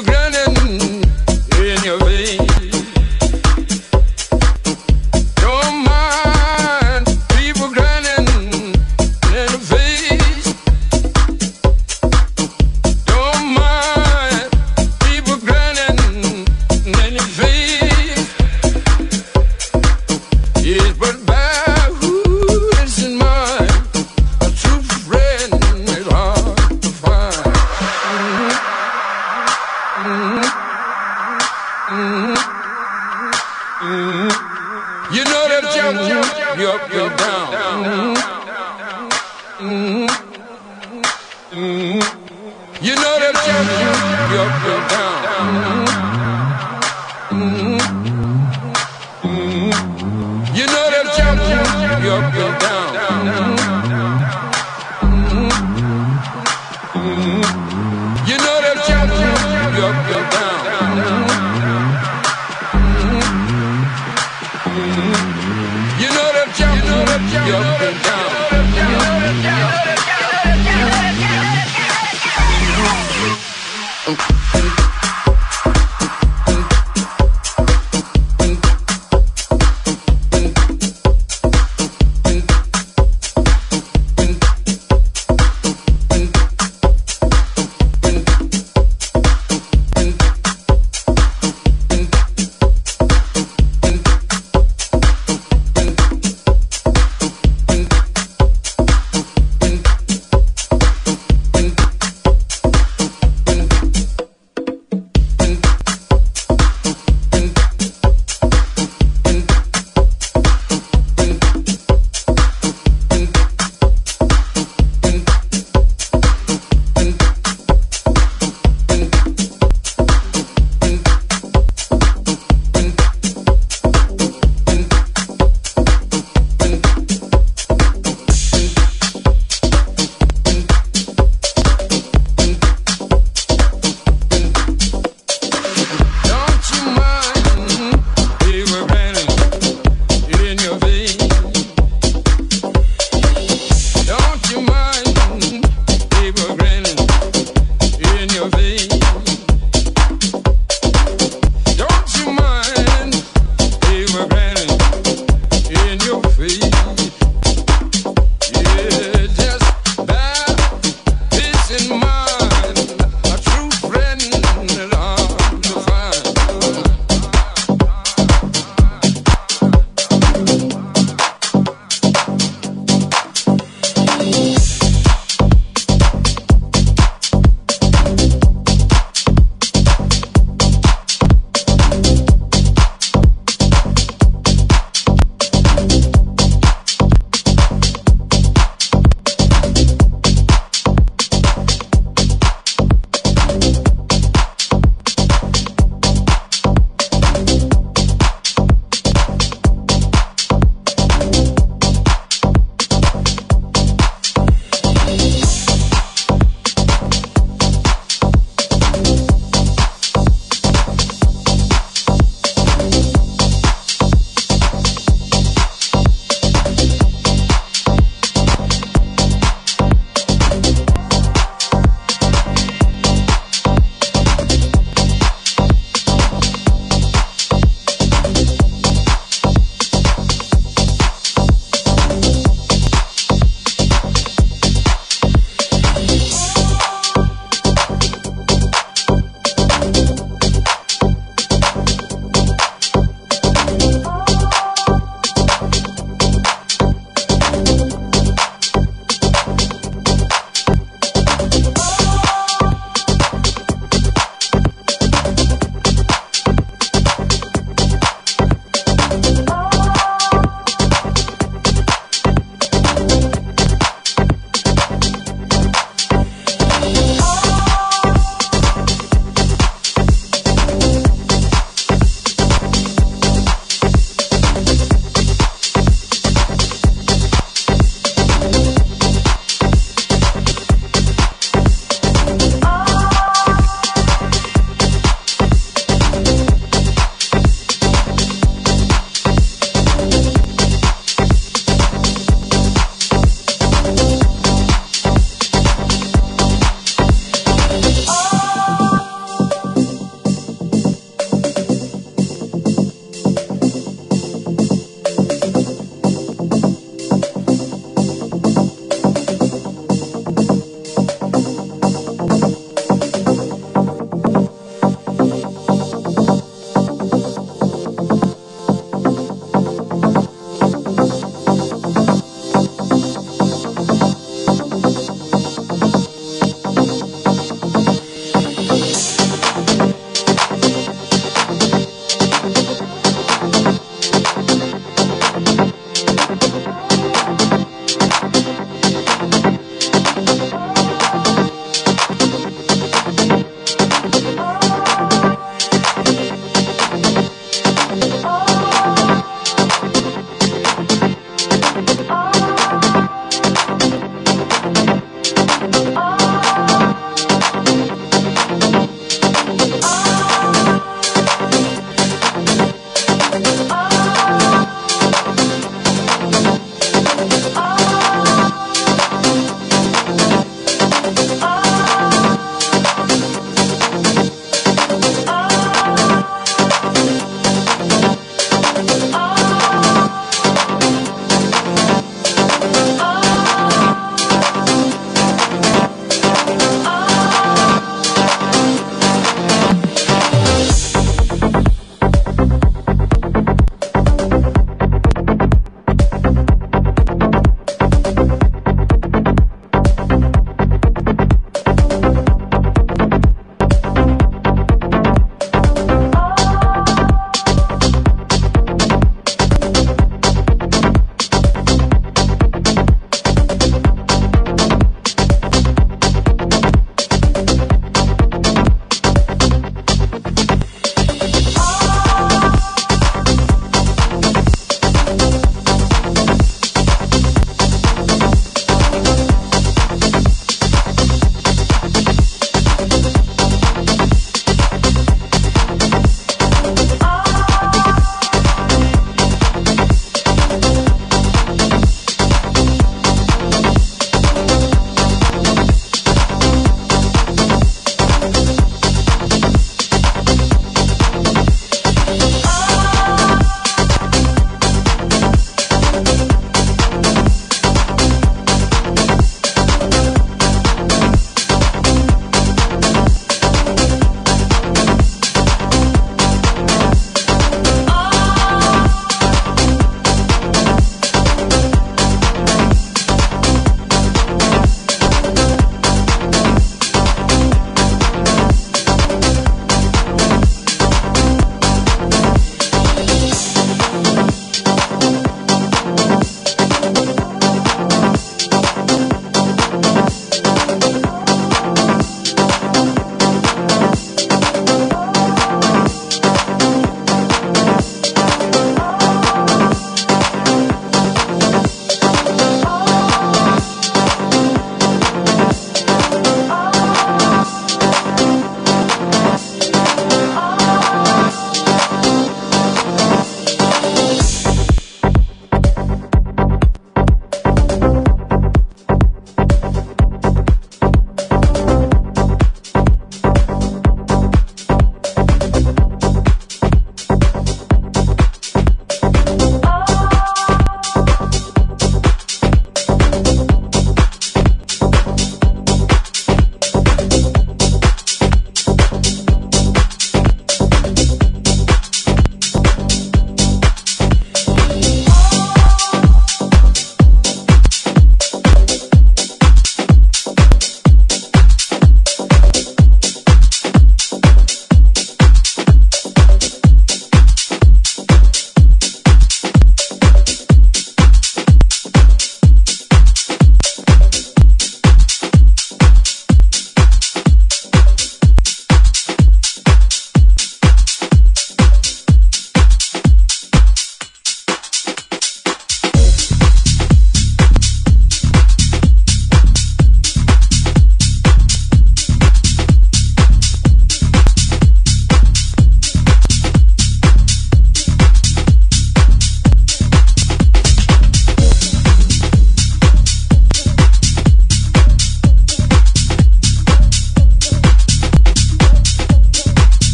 Rio Grande.